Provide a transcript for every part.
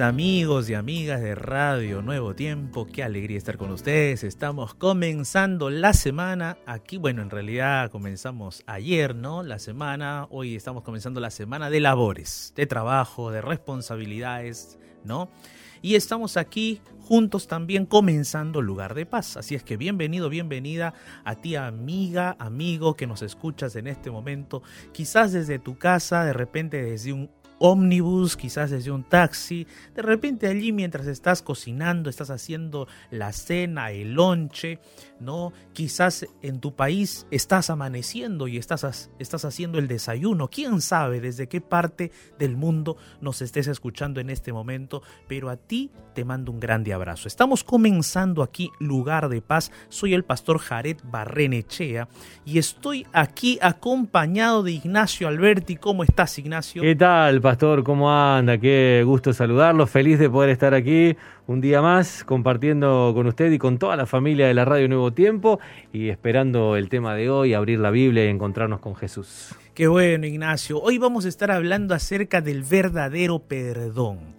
amigos y amigas de Radio Nuevo Tiempo, qué alegría estar con ustedes. Estamos comenzando la semana aquí, bueno, en realidad comenzamos ayer, ¿no? La semana, hoy estamos comenzando la semana de labores, de trabajo, de responsabilidades, ¿no? Y estamos aquí juntos también comenzando Lugar de Paz. Así es que bienvenido, bienvenida a ti amiga, amigo que nos escuchas en este momento, quizás desde tu casa, de repente desde un ómnibus, quizás desde un taxi, de repente allí mientras estás cocinando, estás haciendo la cena, el lonche, ¿no? Quizás en tu país estás amaneciendo y estás, estás haciendo el desayuno, quién sabe desde qué parte del mundo nos estés escuchando en este momento, pero a ti te mando un grande abrazo. Estamos comenzando aquí Lugar de Paz, soy el pastor Jared Barrenechea y estoy aquí acompañado de Ignacio Alberti. ¿Cómo estás, Ignacio? ¿Qué tal? Pastor, ¿cómo anda? Qué gusto saludarlo, feliz de poder estar aquí un día más compartiendo con usted y con toda la familia de la Radio Nuevo Tiempo y esperando el tema de hoy, abrir la Biblia y encontrarnos con Jesús. Qué bueno, Ignacio. Hoy vamos a estar hablando acerca del verdadero perdón.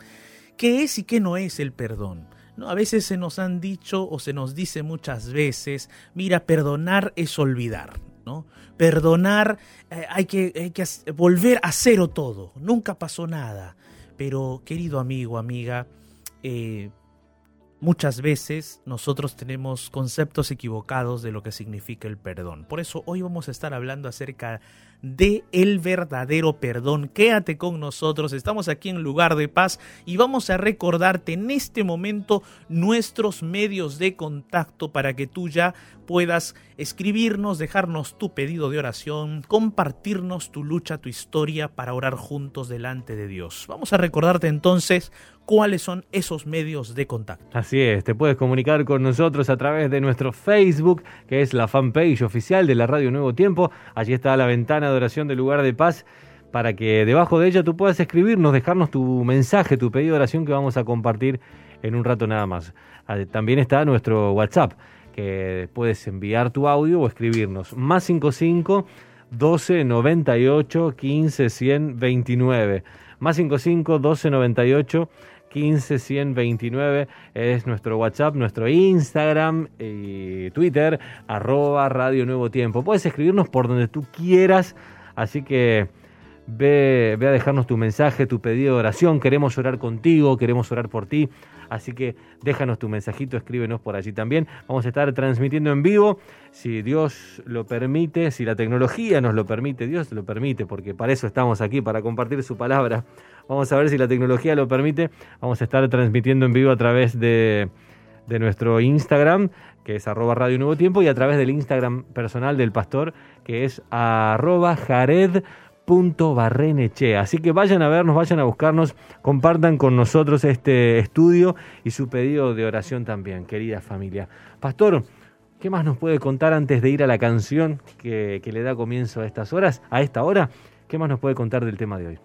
¿Qué es y qué no es el perdón? ¿No? A veces se nos han dicho o se nos dice muchas veces, mira, perdonar es olvidar. ¿no? Perdonar, eh, hay, que, hay que volver a cero todo, nunca pasó nada. Pero querido amigo, amiga, eh, muchas veces nosotros tenemos conceptos equivocados de lo que significa el perdón. Por eso hoy vamos a estar hablando acerca de el verdadero perdón. Quédate con nosotros, estamos aquí en lugar de paz y vamos a recordarte en este momento nuestros medios de contacto para que tú ya puedas escribirnos, dejarnos tu pedido de oración, compartirnos tu lucha, tu historia para orar juntos delante de Dios. Vamos a recordarte entonces cuáles son esos medios de contacto. Así es, te puedes comunicar con nosotros a través de nuestro Facebook, que es la fanpage oficial de la Radio Nuevo Tiempo. Allí está la ventana de oración del lugar de paz para que debajo de ella tú puedas escribirnos, dejarnos tu mensaje, tu pedido de oración que vamos a compartir en un rato nada más. Ah, también está nuestro WhatsApp que puedes enviar tu audio o escribirnos. Más 55 12 98 15 100 29. Más 55 12 98 15 129 es nuestro WhatsApp, nuestro Instagram y Twitter, arroba Radio Nuevo Tiempo. Puedes escribirnos por donde tú quieras, así que ve, ve a dejarnos tu mensaje, tu pedido de oración. Queremos orar contigo, queremos orar por ti. Así que déjanos tu mensajito, escríbenos por allí también. Vamos a estar transmitiendo en vivo, si Dios lo permite, si la tecnología nos lo permite, Dios lo permite, porque para eso estamos aquí, para compartir su palabra. Vamos a ver si la tecnología lo permite. Vamos a estar transmitiendo en vivo a través de, nuestro Instagram, que es arroba Radio Nuevo Tiempo, y a través del Instagram personal del pastor, que es arroba Jared Barrenechea. Así que vayan a vernos, vayan a buscarnos, compartan con nosotros este estudio y su pedido de oración también, querida familia. Pastor, ¿qué más nos puede contar antes de ir a la canción que, que le da comienzo a estas horas, a esta hora? ¿Qué más nos puede contar del tema de hoy?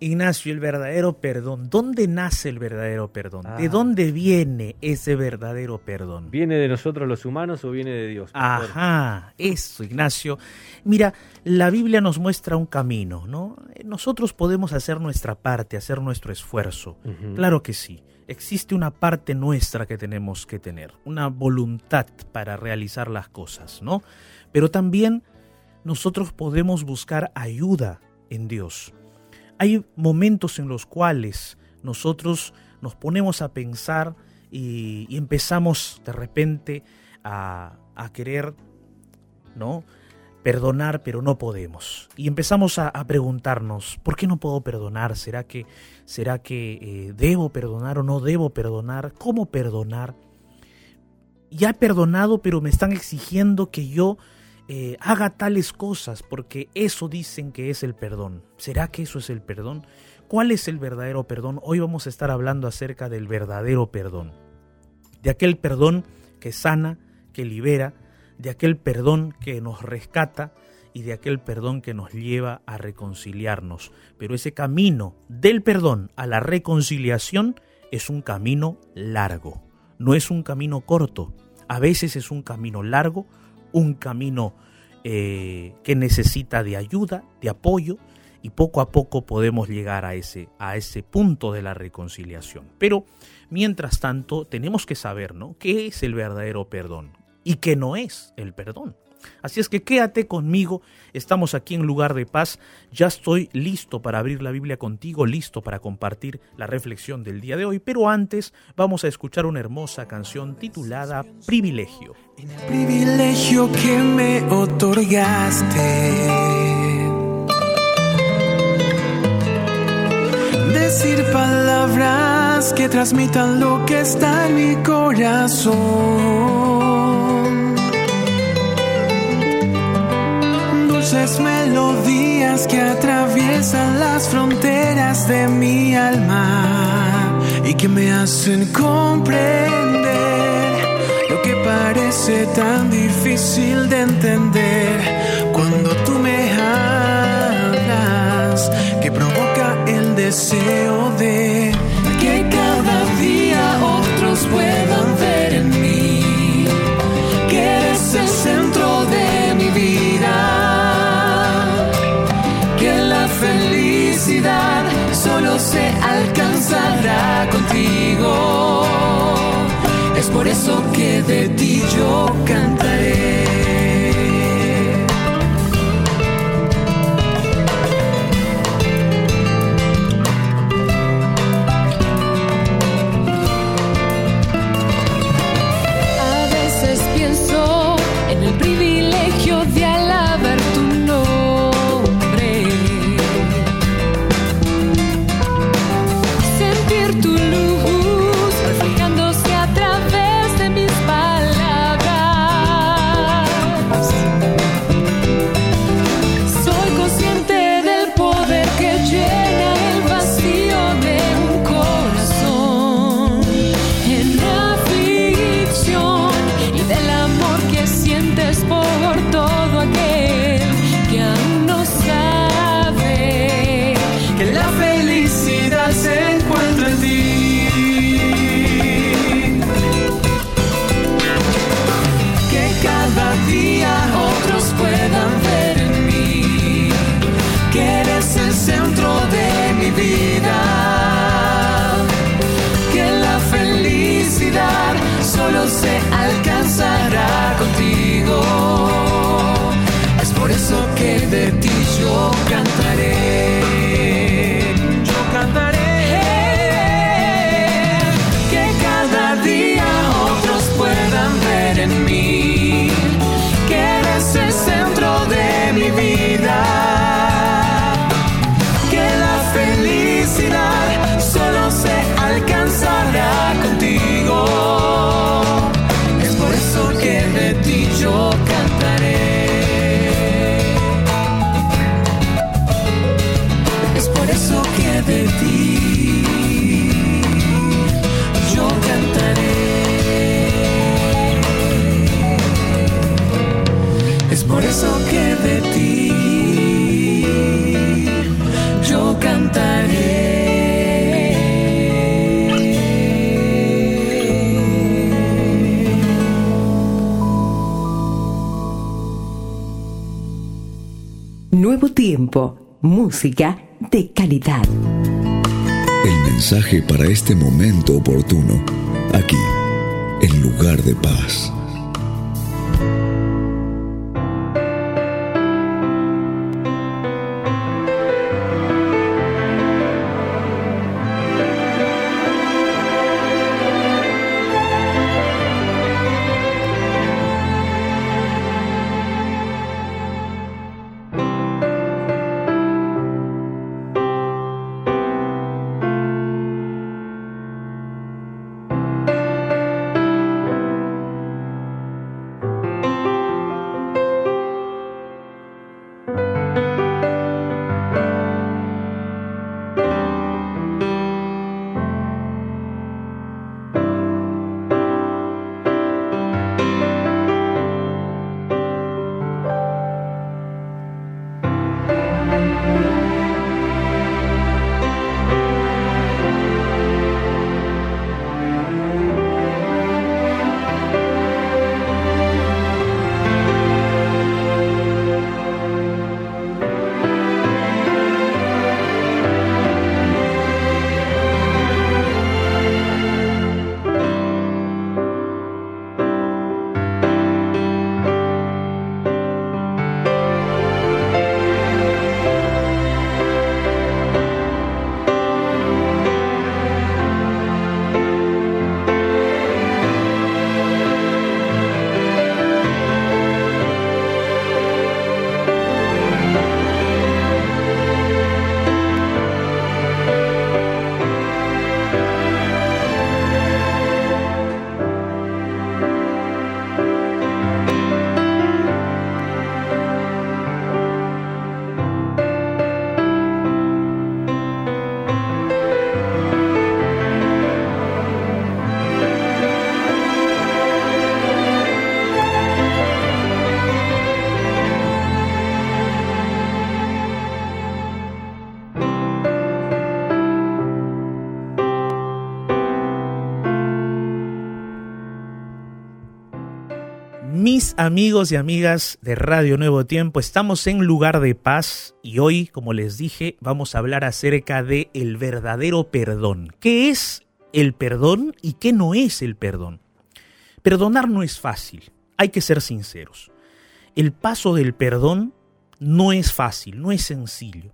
Ignacio, el verdadero perdón. ¿Dónde nace el verdadero perdón? ¿De Ah. dónde viene ese verdadero perdón? ¿Viene de nosotros los humanos o viene de Dios? Ajá, eso, Ignacio. Mira, la Biblia nos muestra un camino, ¿no? Nosotros podemos hacer nuestra parte, hacer nuestro esfuerzo. Claro que sí. Existe una parte nuestra que tenemos que tener, una voluntad para realizar las cosas, ¿no? Pero también nosotros podemos buscar ayuda en Dios. Hay momentos en los cuales nosotros nos ponemos a pensar y, empezamos de repente a, querer, ¿no? Perdonar, pero no podemos. Y empezamos a, a preguntarnos, ¿por qué no puedo perdonar? ¿Será que, será que eh, debo perdonar o no debo perdonar? ¿Cómo perdonar? Ya he perdonado, pero me están exigiendo que yo eh, haga tales cosas, porque eso dicen que es el perdón. ¿Será que eso es el perdón? ¿Cuál es el verdadero perdón? Hoy vamos a estar hablando acerca del verdadero perdón. De aquel perdón que sana, que libera, de aquel perdón que nos rescata y de aquel perdón que nos lleva a reconciliarnos. Pero ese camino del perdón a la reconciliación es un camino largo, no es un camino corto. A veces es un camino largo, un camino eh, que necesita de ayuda, de apoyo, y poco a poco podemos llegar a ese, a ese punto de la reconciliación. Pero mientras tanto tenemos que saber ¿no? qué es el verdadero perdón y qué no es el perdón. Así es que quédate conmigo, estamos aquí en lugar de paz, ya estoy listo para abrir la Biblia contigo, listo para compartir la reflexión del día de hoy, pero antes vamos a escuchar una hermosa canción titulada Privilegio. En el privilegio que me otorgaste. Decir palabras que transmitan lo que está en mi corazón. Dulces melodías que atraviesan las fronteras de mi alma y que me hacen comprender lo que parece tan difícil de entender cuando tú me hablas que provoca el deseo de por eso que de ti yo cantaré. solo sé Tiempo, música de calidad. El mensaje para este momento oportuno, aquí, en lugar de paz. Mis amigos y amigas de Radio Nuevo Tiempo, estamos en lugar de paz y hoy, como les dije, vamos a hablar acerca de el verdadero perdón. ¿Qué es el perdón y qué no es el perdón? Perdonar no es fácil, hay que ser sinceros. El paso del perdón no es fácil, no es sencillo.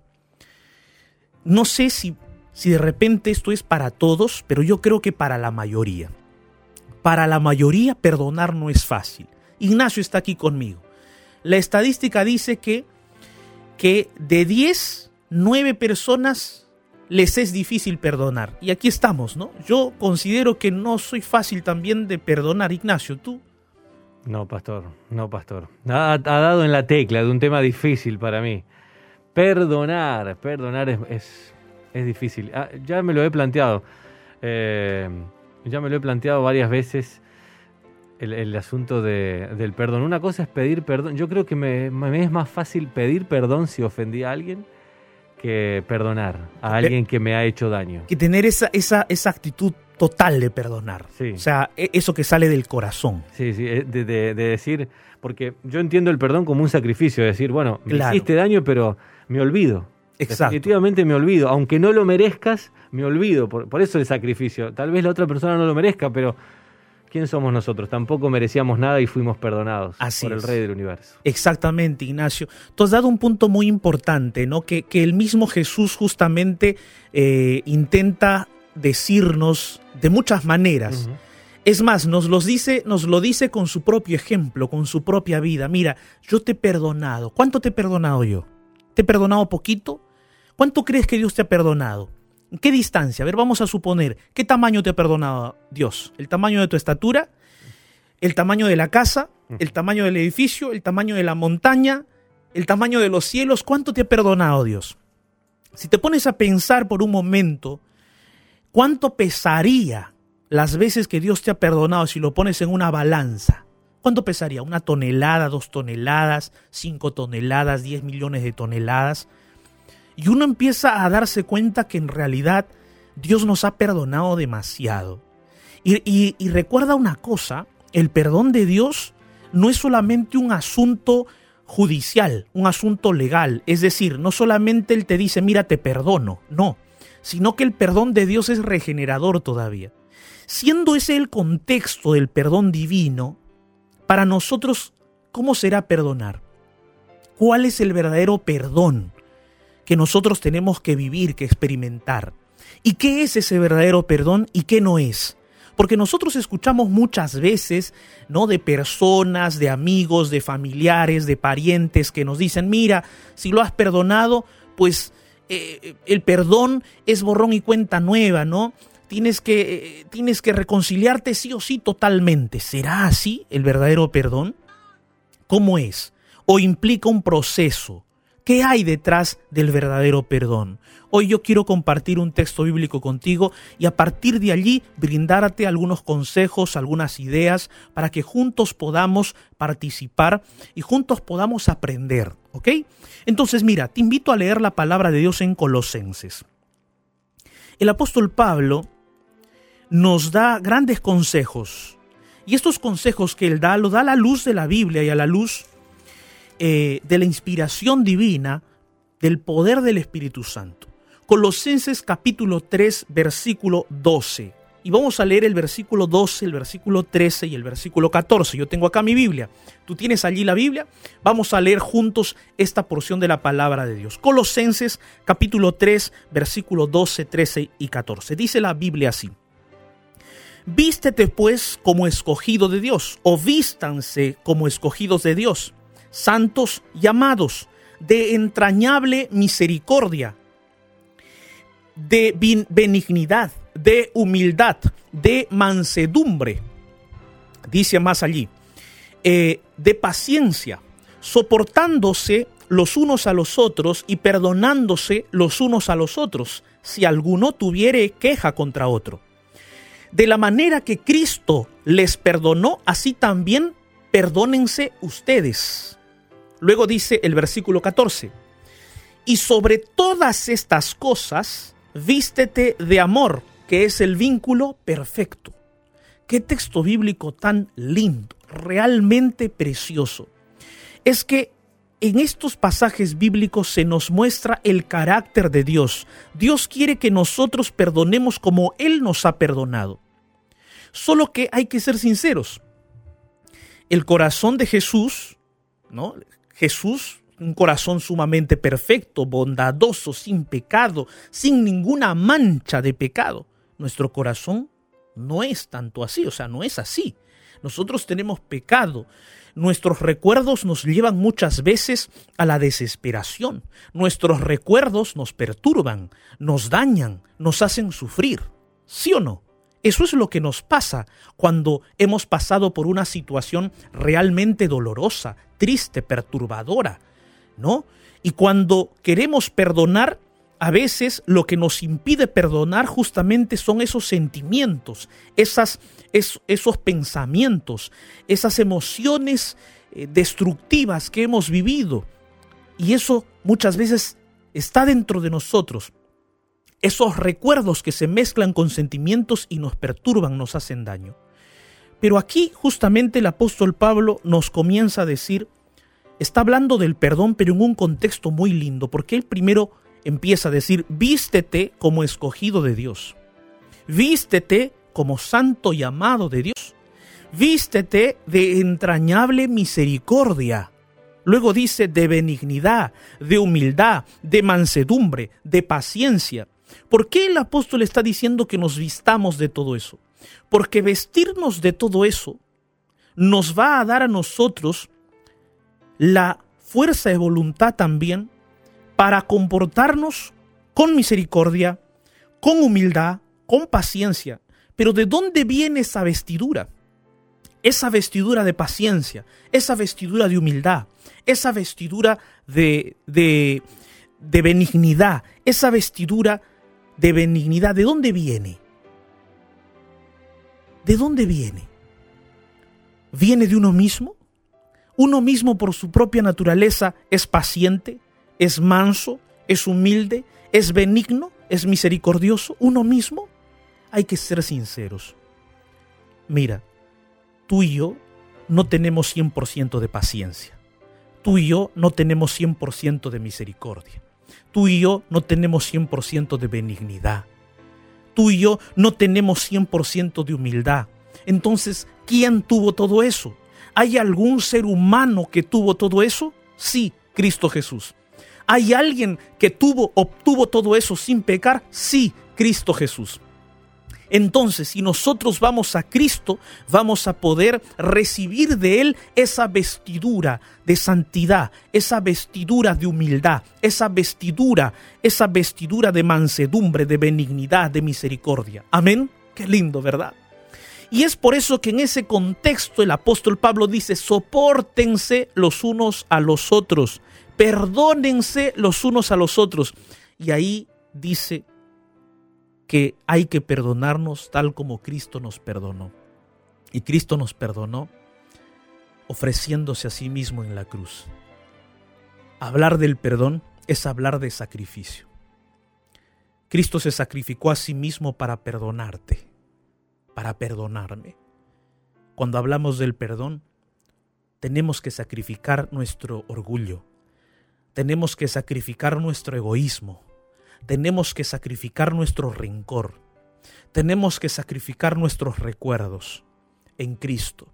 No sé si, si de repente esto es para todos, pero yo creo que para la mayoría. Para la mayoría perdonar no es fácil. Ignacio está aquí conmigo. La estadística dice que, que de 10, 9 personas les es difícil perdonar. Y aquí estamos, ¿no? Yo considero que no soy fácil también de perdonar, Ignacio, ¿tú? No, pastor, no, pastor. Ha, dado en la tecla de un tema difícil para mí. Perdonar, perdonar es, es, es difícil. Ah, ya me lo he planteado. Eh, ya me lo he planteado varias veces el, el asunto de, del perdón. Una cosa es pedir perdón. Yo creo que me, me es más fácil pedir perdón si ofendí a alguien que perdonar a alguien que me ha hecho daño. Que tener esa, esa, esa actitud total de perdonar. Sí. O sea, e- eso que sale del corazón. Sí, sí, eh, de, de- de decir, porque yo entiendo el perdón como un sacrificio, de decir, bueno, me Claro. hiciste daño, pero me olvido. Exacto. Definitivamente me olvido. Aunque no lo merezcas, me olvido. Por, por eso el sacrificio. Tal vez la otra persona no lo merezca, pero ¿quién somos nosotros? Tampoco merecíamos nada y fuimos perdonados Así por el. Rey del Universo. Exactamente, Ignacio. Tú has dado un punto muy importante, ¿no? Que, que el mismo Jesús justamente eh, intenta decirnos de muchas maneras. Es más, nos, los dice, nos lo dice con su propio ejemplo, con su propia vida. Mira, yo te he perdonado. ¿Cuánto te he perdonado yo? ¿Te he perdonado poquito? ¿Cuánto crees que Dios te ha perdonado? ¿En qué distancia? A ver, vamos a suponer, ¿qué tamaño te ha perdonado Dios? ¿El tamaño de tu estatura? ¿El tamaño de la casa? ¿El tamaño del edificio? ¿El tamaño de la montaña? ¿El tamaño de los cielos? ¿Cuánto te ha perdonado Dios? Si te pones a pensar por un momento, ¿cuánto pesaría las veces que Dios te ha perdonado si lo pones en una balanza? ¿Cuánto pesaría? ¿Una tonelada, dos toneladas, cinco toneladas, diez millones de toneladas? Y uno empieza a darse cuenta que en realidad Dios nos ha perdonado demasiado. Y, recuerda una cosa, el perdón de Dios no es solamente un asunto judicial, un asunto legal. Es decir, no solamente Él te dice, mira, te perdono, no, sino que el perdón de Dios es regenerador todavía. Siendo ese el contexto del perdón divino, para nosotros, ¿cómo será perdonar? ¿Cuál es el verdadero perdón que nosotros tenemos que vivir, que experimentar? ¿Y qué es ese verdadero perdón y qué no es? Porque nosotros escuchamos muchas veces, ¿no? De personas, de amigos, de familiares, de parientes que nos dicen, mira, si lo has perdonado, pues eh, el perdón es borrón y cuenta nueva, ¿no? Tienes que, eh, tienes que reconciliarte sí o sí totalmente. ¿Será así el verdadero perdón? ¿Cómo es? ¿O implica un proceso? ¿Qué hay detrás del verdadero perdón? Hoy yo quiero compartir un texto bíblico contigo y a partir de allí brindarte algunos consejos, algunas ideas para que juntos podamos participar y juntos podamos aprender, ¿ok? Entonces mira, te invito a leer la palabra de Dios en Colosenses. El apóstol Pablo nos da grandes consejos y estos consejos que él da lo da a la luz de la Biblia y a la luz eh, de la inspiración divina del poder del Espíritu Santo. Colosenses capítulo 3, versículo 12. Y vamos a leer el versículo 12, el versículo 13 y el versículo 14. Yo tengo acá mi Biblia. ¿Tú tienes allí la Biblia? Vamos a leer juntos esta porción de la palabra de Dios. Colosenses capítulo 3, versículo 12, 13 y 14. Dice la Biblia así. Vístete pues como escogido de Dios, o vístanse como escogidos de Dios santos llamados, de entrañable misericordia, de benignidad, de humildad, de mansedumbre. Dice más allí, eh, de paciencia, soportándose los unos a los otros y perdonándose los unos a los otros, si alguno tuviere queja contra otro. De la manera que Cristo les perdonó, así también perdónense ustedes. Luego dice el versículo 14, y sobre todas estas cosas, vístete de amor, que es el vínculo perfecto. Qué texto bíblico tan lindo, realmente precioso. Es que en estos pasajes bíblicos se nos muestra el carácter de Dios. Dios quiere que nosotros perdonemos como Él nos ha perdonado. Solo que hay que ser sinceros. El corazón de Jesús, ¿no? Jesús, un corazón sumamente perfecto, bondadoso, sin pecado, sin ninguna mancha de pecado. Nuestro corazón no es tanto así, o sea, no es así. Nosotros tenemos pecado. Nuestros recuerdos nos llevan muchas veces a la desesperación. Nuestros recuerdos nos perturban, nos dañan, nos hacen sufrir. ¿Sí o no? Eso es lo que nos pasa cuando hemos pasado por una situación realmente dolorosa, triste, perturbadora, ¿no? Y cuando queremos perdonar, a veces lo que nos impide perdonar justamente son esos sentimientos, esas, esos pensamientos, esas emociones eh, destructivas que hemos vivido. Y eso muchas veces está dentro de nosotros esos recuerdos que se mezclan con sentimientos y nos perturban, nos hacen daño. Pero aquí justamente el apóstol Pablo nos comienza a decir, está hablando del perdón, pero en un contexto muy lindo, porque él primero empieza a decir, vístete como escogido de Dios, vístete como santo y amado de Dios, vístete de entrañable misericordia. Luego dice de benignidad, de humildad, de mansedumbre, de paciencia. ¿Por qué el apóstol está diciendo que nos vistamos de todo eso? Porque vestirnos de todo eso nos va a dar a nosotros la fuerza de voluntad también para comportarnos con misericordia, con humildad, con paciencia. Pero ¿de dónde viene esa vestidura? Esa vestidura de paciencia, esa vestidura de humildad, esa vestidura de, de, de benignidad, esa vestidura de benignidad, ¿de dónde viene? ¿De dónde viene? ¿Viene de uno mismo? ¿Uno mismo por su propia naturaleza es paciente, es manso, es humilde, es benigno, es misericordioso? ¿Uno mismo? Hay que ser sinceros. Mira, tú y yo no tenemos 100% de paciencia. tú y yo no tenemos 100% de misericordia. Tú y yo no tenemos 100% de benignidad. Tú y yo no tenemos 100% de humildad. Entonces, ¿quién tuvo todo eso? ¿Hay algún ser humano que tuvo todo eso? Sí, Cristo Jesús. ¿Hay alguien que tuvo, obtuvo todo eso sin pecar? Sí, Cristo Jesús. Entonces, si nosotros vamos a Cristo, vamos a poder recibir de Él esa vestidura de santidad, esa vestidura de humildad, esa vestidura, esa vestidura de mansedumbre, de benignidad, de misericordia. Amén. Qué lindo, ¿verdad? Y es por eso que en ese contexto el apóstol Pablo dice, soportense los unos a los otros, perdónense los unos a los otros. Y ahí dice que hay que perdonarnos tal como Cristo nos perdonó. Y Cristo nos perdonó ofreciéndose a sí mismo en la cruz. Hablar del perdón es hablar de sacrificio. Cristo se sacrificó a sí mismo para perdonarte, para perdonarme. Cuando hablamos del perdón, tenemos que sacrificar nuestro orgullo, tenemos que sacrificar nuestro egoísmo, tenemos que sacrificar nuestro rencor, tenemos que sacrificar nuestros recuerdos en Cristo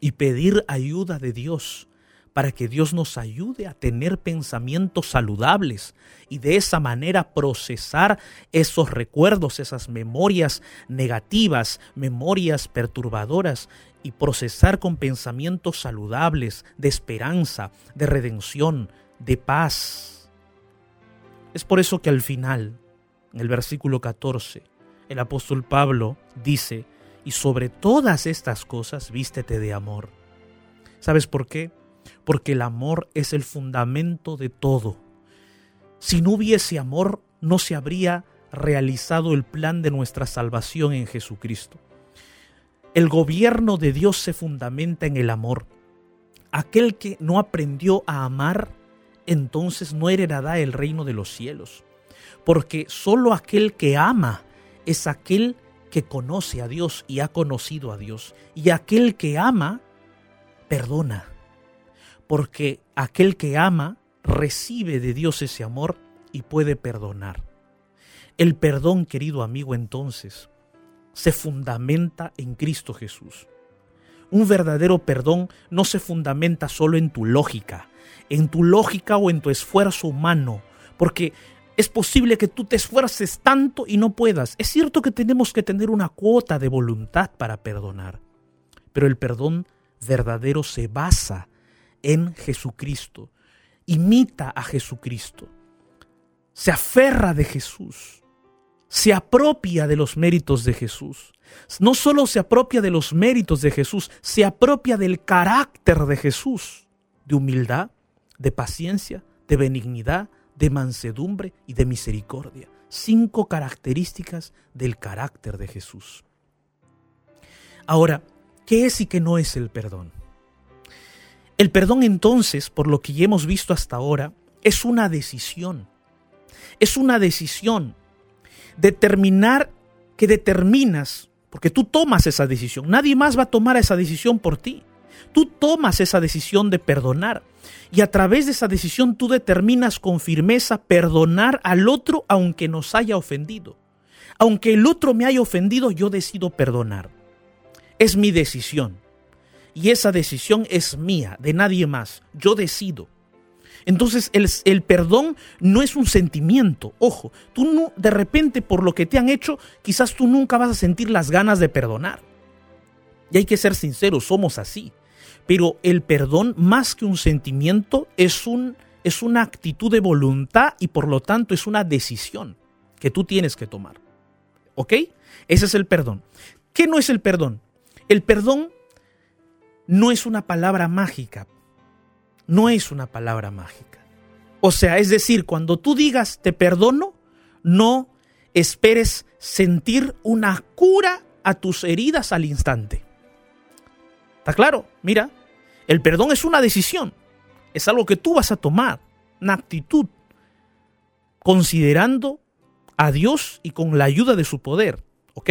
y pedir ayuda de Dios para que Dios nos ayude a tener pensamientos saludables y de esa manera procesar esos recuerdos, esas memorias negativas, memorias perturbadoras y procesar con pensamientos saludables de esperanza, de redención, de paz es por eso que al final, en el versículo 14, el apóstol Pablo dice, y sobre todas estas cosas vístete de amor. ¿Sabes por qué? Porque el amor es el fundamento de todo. Si no hubiese amor, no se habría realizado el plan de nuestra salvación en Jesucristo. El gobierno de Dios se fundamenta en el amor. Aquel que no aprendió a amar entonces no heredará el reino de los cielos. Porque solo aquel que ama es aquel que conoce a Dios y ha conocido a Dios. Y aquel que ama, perdona. Porque aquel que ama recibe de Dios ese amor y puede perdonar. El perdón, querido amigo, entonces, se fundamenta en Cristo Jesús. Un verdadero perdón no se fundamenta solo en tu lógica, en tu lógica o en tu esfuerzo humano, porque es posible que tú te esfuerces tanto y no puedas. Es cierto que tenemos que tener una cuota de voluntad para perdonar, pero el perdón verdadero se basa en Jesucristo, imita a Jesucristo, se aferra de Jesús, se apropia de los méritos de Jesús. No solo se apropia de los méritos de Jesús, se apropia del carácter de Jesús, de humildad, de paciencia, de benignidad, de mansedumbre y de misericordia. Cinco características del carácter de Jesús. Ahora, ¿qué es y qué no es el perdón? El perdón entonces, por lo que ya hemos visto hasta ahora, es una decisión. Es una decisión. Determinar que determinas, porque tú tomas esa decisión. Nadie más va a tomar esa decisión por ti. Tú tomas esa decisión de perdonar y a través de esa decisión tú determinas con firmeza perdonar al otro aunque nos haya ofendido. Aunque el otro me haya ofendido, yo decido perdonar. Es mi decisión. Y esa decisión es mía, de nadie más. Yo decido. Entonces el, el, perdón no es un sentimiento. Ojo, tú no, de repente por lo que te han hecho, quizás tú nunca vas a sentir las ganas de perdonar. Y hay que ser sinceros, somos así. Pero el perdón, más que un sentimiento, es, un, es una actitud de voluntad y por lo tanto es una decisión que tú tienes que tomar. ¿Ok? Ese es el perdón. ¿Qué no es el perdón? El perdón no es una palabra mágica. No es una palabra mágica. O sea, es decir, cuando tú digas te perdono, no esperes sentir una cura a tus heridas al instante. ¿Está claro? Mira, el perdón es una decisión, es algo que tú vas a tomar, una actitud, considerando a Dios y con la ayuda de su poder, ¿ok?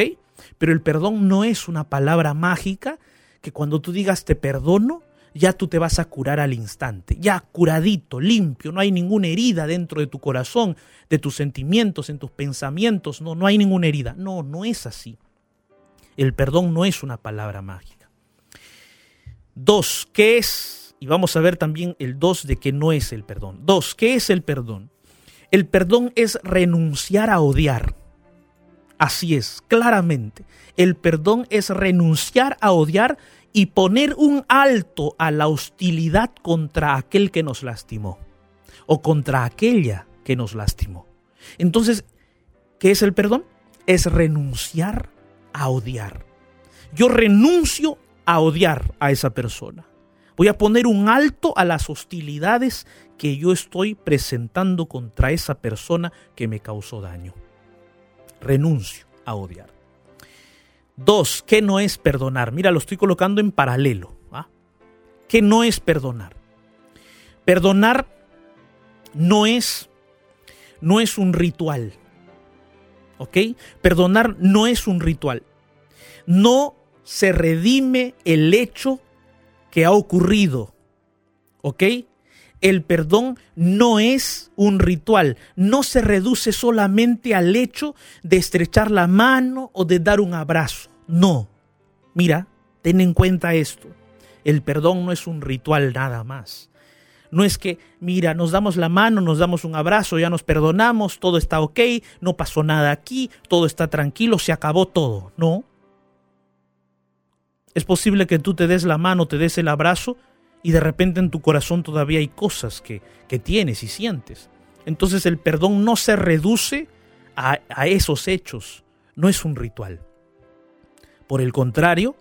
Pero el perdón no es una palabra mágica que cuando tú digas te perdono, ya tú te vas a curar al instante, ya curadito, limpio, no hay ninguna herida dentro de tu corazón, de tus sentimientos, en tus pensamientos, no, no hay ninguna herida. No, no es así. El perdón no es una palabra mágica. Dos, ¿qué es? Y vamos a ver también el dos de que no es el perdón. Dos, ¿qué es el perdón? El perdón es renunciar a odiar. Así es, claramente. El perdón es renunciar a odiar y poner un alto a la hostilidad contra aquel que nos lastimó o contra aquella que nos lastimó. Entonces, ¿qué es el perdón? Es renunciar a odiar. Yo renuncio a odiar a esa persona. Voy a poner un alto a las hostilidades que yo estoy presentando contra esa persona que me causó daño. Renuncio a odiar. Dos, ¿qué no es perdonar? Mira, lo estoy colocando en paralelo. ¿ah? ¿Qué no es perdonar? Perdonar no es, no es un ritual. ¿Ok? Perdonar no es un ritual. No se redime el hecho que ha ocurrido. ¿Ok? El perdón no es un ritual, no se reduce solamente al hecho de estrechar la mano o de dar un abrazo. No. Mira, ten en cuenta esto. El perdón no es un ritual nada más. No es que, mira, nos damos la mano, nos damos un abrazo, ya nos perdonamos, todo está ok, no pasó nada aquí, todo está tranquilo, se acabó todo. No. Es posible que tú te des la mano, te des el abrazo y de repente en tu corazón todavía hay cosas que, que tienes y sientes. Entonces el perdón no se reduce a, a esos hechos, no es un ritual. Por el contrario,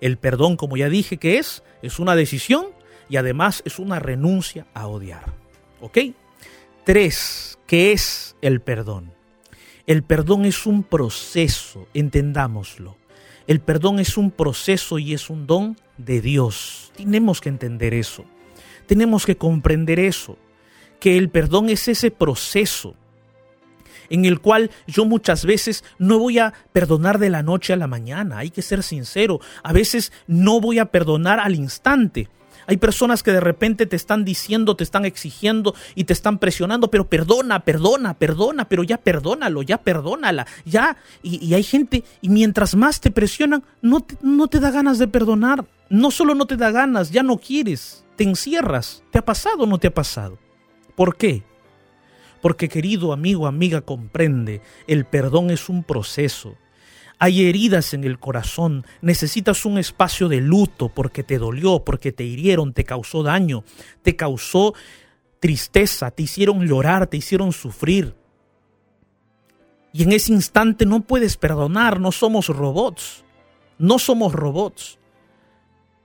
el perdón, como ya dije que es, es una decisión y además es una renuncia a odiar. ¿Ok? Tres, ¿qué es el perdón? El perdón es un proceso, entendámoslo. El perdón es un proceso y es un don de Dios. Tenemos que entender eso. Tenemos que comprender eso. Que el perdón es ese proceso en el cual yo muchas veces no voy a perdonar de la noche a la mañana. Hay que ser sincero. A veces no voy a perdonar al instante. Hay personas que de repente te están diciendo, te están exigiendo y te están presionando, pero perdona, perdona, perdona, pero ya perdónalo, ya perdónala, ya. Y, hay gente, y mientras más te presionan, no te, no te da ganas de perdonar. No solo no te da ganas, ya no quieres, te encierras. ¿Te ha pasado o no te ha pasado? ¿Por qué? Porque querido amigo, amiga, comprende, el perdón es un proceso. Hay heridas en el corazón, necesitas un espacio de luto porque te dolió, porque te hirieron, te causó daño, te causó tristeza, te hicieron llorar, te hicieron sufrir. Y en ese instante no puedes perdonar, no somos robots, no somos robots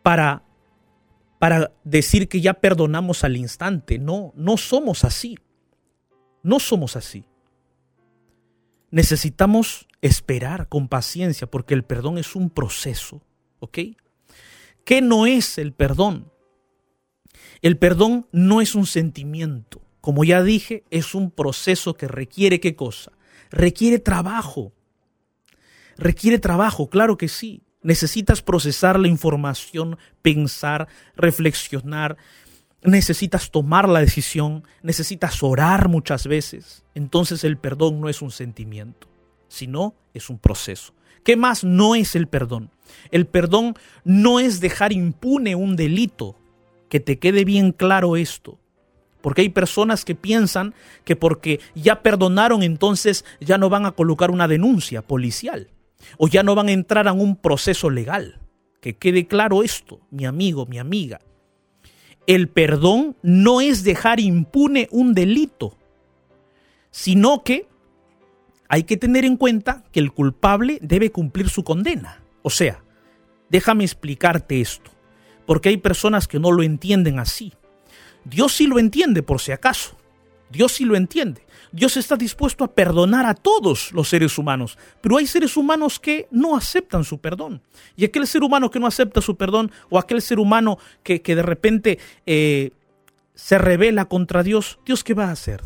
para para decir que ya perdonamos al instante. No, no somos así. No somos así. Necesitamos esperar con paciencia porque el perdón es un proceso, ¿ok? ¿Qué no es el perdón? El perdón no es un sentimiento. Como ya dije, es un proceso que requiere qué cosa? Requiere trabajo. Requiere trabajo, claro que sí. Necesitas procesar la información, pensar, reflexionar, necesitas tomar la decisión, necesitas orar muchas veces. Entonces el perdón no es un sentimiento, sino es un proceso. ¿Qué más no es el perdón? El perdón no es dejar impune un delito. Que te quede bien claro esto. Porque hay personas que piensan que porque ya perdonaron entonces ya no van a colocar una denuncia policial o ya no van a entrar en un proceso legal. Que quede claro esto, mi amigo, mi amiga el perdón no es dejar impune un delito, sino que hay que tener en cuenta que el culpable debe cumplir su condena. O sea, déjame explicarte esto, porque hay personas que no lo entienden así. Dios sí lo entiende por si acaso. Dios sí lo entiende. Dios está dispuesto a perdonar a todos los seres humanos, pero hay seres humanos que no aceptan su perdón. Y aquel ser humano que no acepta su perdón, o aquel ser humano que, de repente eh, se revela contra Dios, ¿Dios qué va a hacer?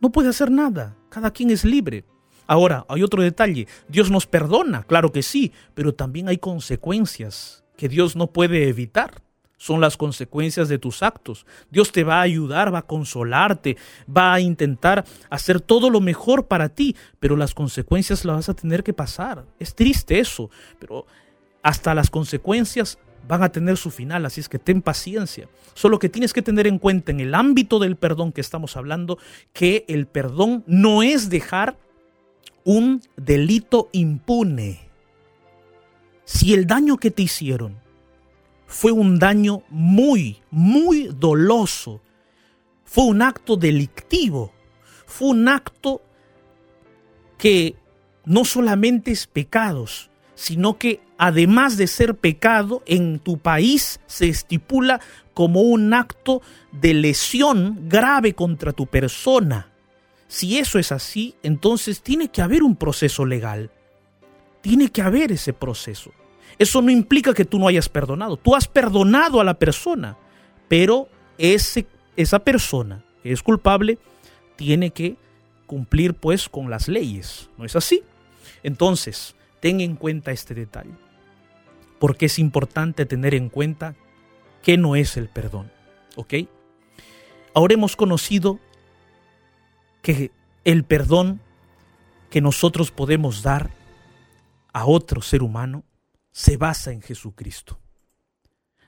No puede hacer nada, cada quien es libre. Ahora, hay otro detalle, Dios nos perdona, claro que sí, pero también hay consecuencias que Dios no puede evitar. son las consecuencias de tus actos. Dios te va a ayudar, va a consolarte, va a intentar hacer todo lo mejor para ti, pero las consecuencias las vas a tener que pasar. Es triste eso, pero hasta las consecuencias van a tener su final, así es que ten paciencia. Solo que tienes que tener en cuenta en el ámbito del perdón que estamos hablando, que el perdón no es dejar un delito impune. Si el daño que te hicieron fue un daño muy, muy doloso. Fue un acto delictivo. Fue un acto que no solamente es pecados, sino que además de ser pecado, en tu país se estipula como un acto de lesión grave contra tu persona. Si eso es así, entonces tiene que haber un proceso legal. Tiene que haber ese proceso. Eso no implica que tú no hayas perdonado. Tú has perdonado a la persona, pero ese, esa persona que es culpable tiene que cumplir pues con las leyes. ¿No es así? Entonces, ten en cuenta este detalle. Porque es importante tener en cuenta que no es el perdón. ¿Ok? Ahora hemos conocido que el perdón que nosotros podemos dar a otro ser humano se basa en Jesucristo.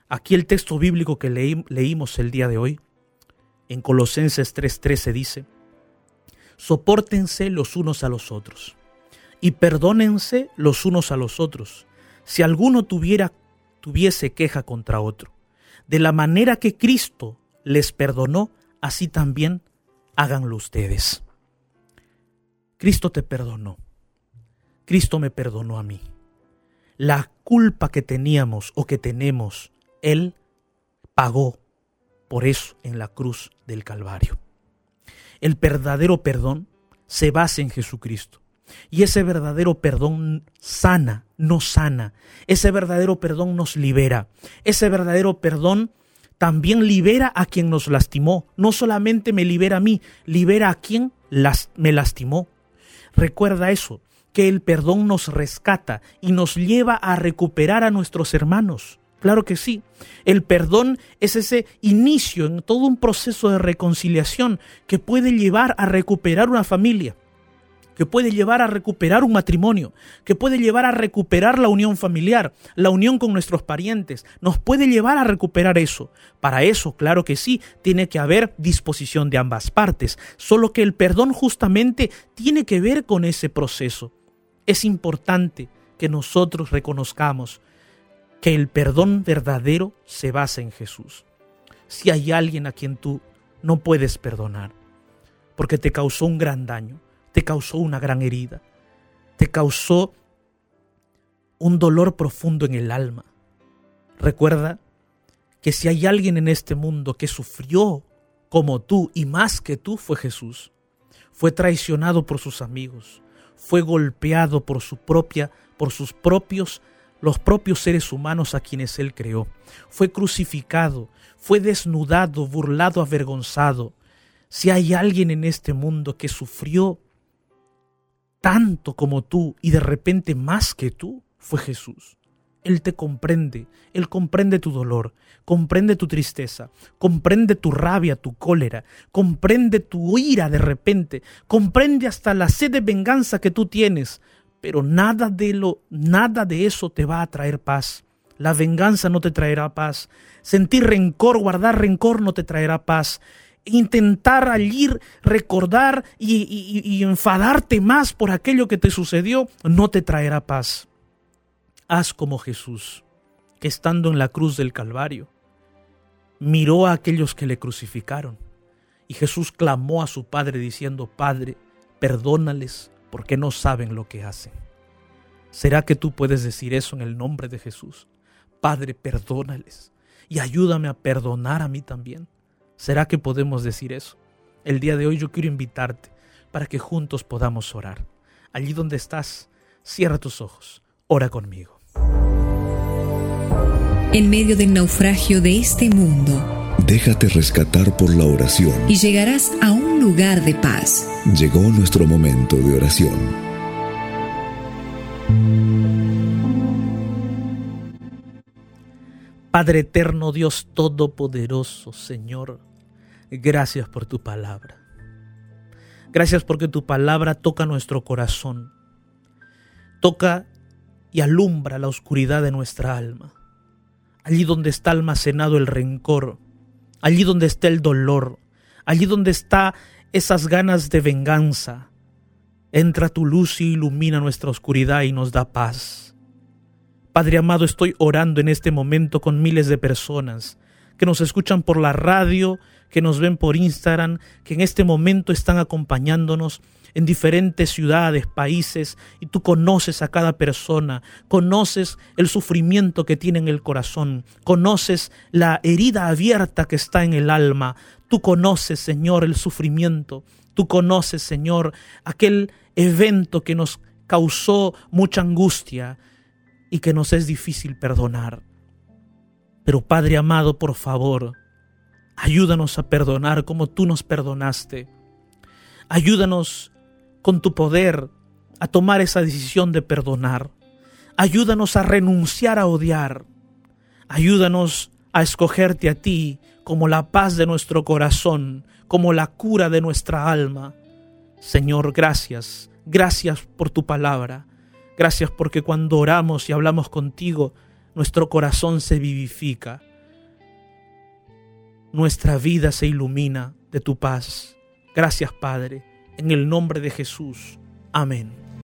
Aquí el texto bíblico que leímos el día de hoy, en Colosenses 3:13 dice, Sopórtense los unos a los otros y perdónense los unos a los otros, si alguno tuviera tuviese queja contra otro. De la manera que Cristo les perdonó, así también háganlo ustedes. Cristo te perdonó. Cristo me perdonó a mí la culpa que teníamos o que tenemos, Él pagó por eso en la cruz del Calvario. El verdadero perdón se basa en Jesucristo. Y ese verdadero perdón sana, no sana. Ese verdadero perdón nos libera. Ese verdadero perdón también libera a quien nos lastimó. No solamente me libera a mí, libera a quien me lastimó. Recuerda eso que el perdón nos rescata y nos lleva a recuperar a nuestros hermanos. Claro que sí. El perdón es ese inicio en todo un proceso de reconciliación que puede llevar a recuperar una familia, que puede llevar a recuperar un matrimonio, que puede llevar a recuperar la unión familiar, la unión con nuestros parientes, nos puede llevar a recuperar eso. Para eso, claro que sí, tiene que haber disposición de ambas partes, solo que el perdón justamente tiene que ver con ese proceso. Es importante que nosotros reconozcamos que el perdón verdadero se basa en Jesús. Si hay alguien a quien tú no puedes perdonar, porque te causó un gran daño, te causó una gran herida, te causó un dolor profundo en el alma. Recuerda que si hay alguien en este mundo que sufrió como tú y más que tú fue Jesús. Fue traicionado por sus amigos, fue golpeado por su propia, por sus propios, los propios seres humanos a quienes él creó. Fue crucificado, fue desnudado, burlado, avergonzado. Si hay alguien en este mundo que sufrió tanto como tú y de repente más que tú, fue Jesús. Él te comprende, Él comprende tu dolor, comprende tu tristeza, comprende tu rabia, tu cólera, comprende tu ira de repente, comprende hasta la sed de venganza que tú tienes, pero nada de lo nada de eso te va a traer paz. La venganza no te traerá paz. Sentir rencor, guardar rencor no te traerá paz. Intentar allí recordar y, enfadarte más por aquello que te sucedió no te traerá paz. Haz como Jesús, que estando en la cruz del Calvario, miró a aquellos que le crucificaron. Y Jesús clamó a su Padre diciendo, Padre, perdónales porque no saben lo que hacen. ¿Será que tú puedes decir eso en el nombre de Jesús? Padre, perdónales y ayúdame a perdonar a mí también. ¿Será que podemos decir eso? El día de hoy yo quiero invitarte para que juntos podamos orar. Allí donde estás, cierra tus ojos, ora conmigo en medio del naufragio de este mundo. Déjate rescatar por la oración. Y llegarás a un lugar de paz. Llegó nuestro momento de oración. Padre eterno, Dios todopoderoso, Señor, gracias por tu palabra. Gracias porque tu palabra toca nuestro corazón, toca y alumbra la oscuridad de nuestra alma. Allí donde está almacenado el rencor, allí donde está el dolor, allí donde está esas ganas de venganza, entra tu luz y ilumina nuestra oscuridad y nos da paz. Padre amado, estoy orando en este momento con miles de personas que nos escuchan por la radio, que nos ven por Instagram, que en este momento están acompañándonos en diferentes ciudades, países, y tú conoces a cada persona, conoces el sufrimiento que tiene en el corazón, conoces la herida abierta que está en el alma, tú conoces, Señor, el sufrimiento, tú conoces, Señor, aquel evento que nos causó mucha angustia y que nos es difícil perdonar. Pero Padre amado, por favor, ayúdanos a perdonar como tú nos perdonaste. Ayúdanos con tu poder a tomar esa decisión de perdonar. Ayúdanos a renunciar a odiar. Ayúdanos a escogerte a ti como la paz de nuestro corazón, como la cura de nuestra alma. Señor, gracias, gracias por tu palabra. Gracias porque cuando oramos y hablamos contigo, nuestro corazón se vivifica. Nuestra vida se ilumina de tu paz. Gracias, Padre. En el nombre de Jesús. Amén.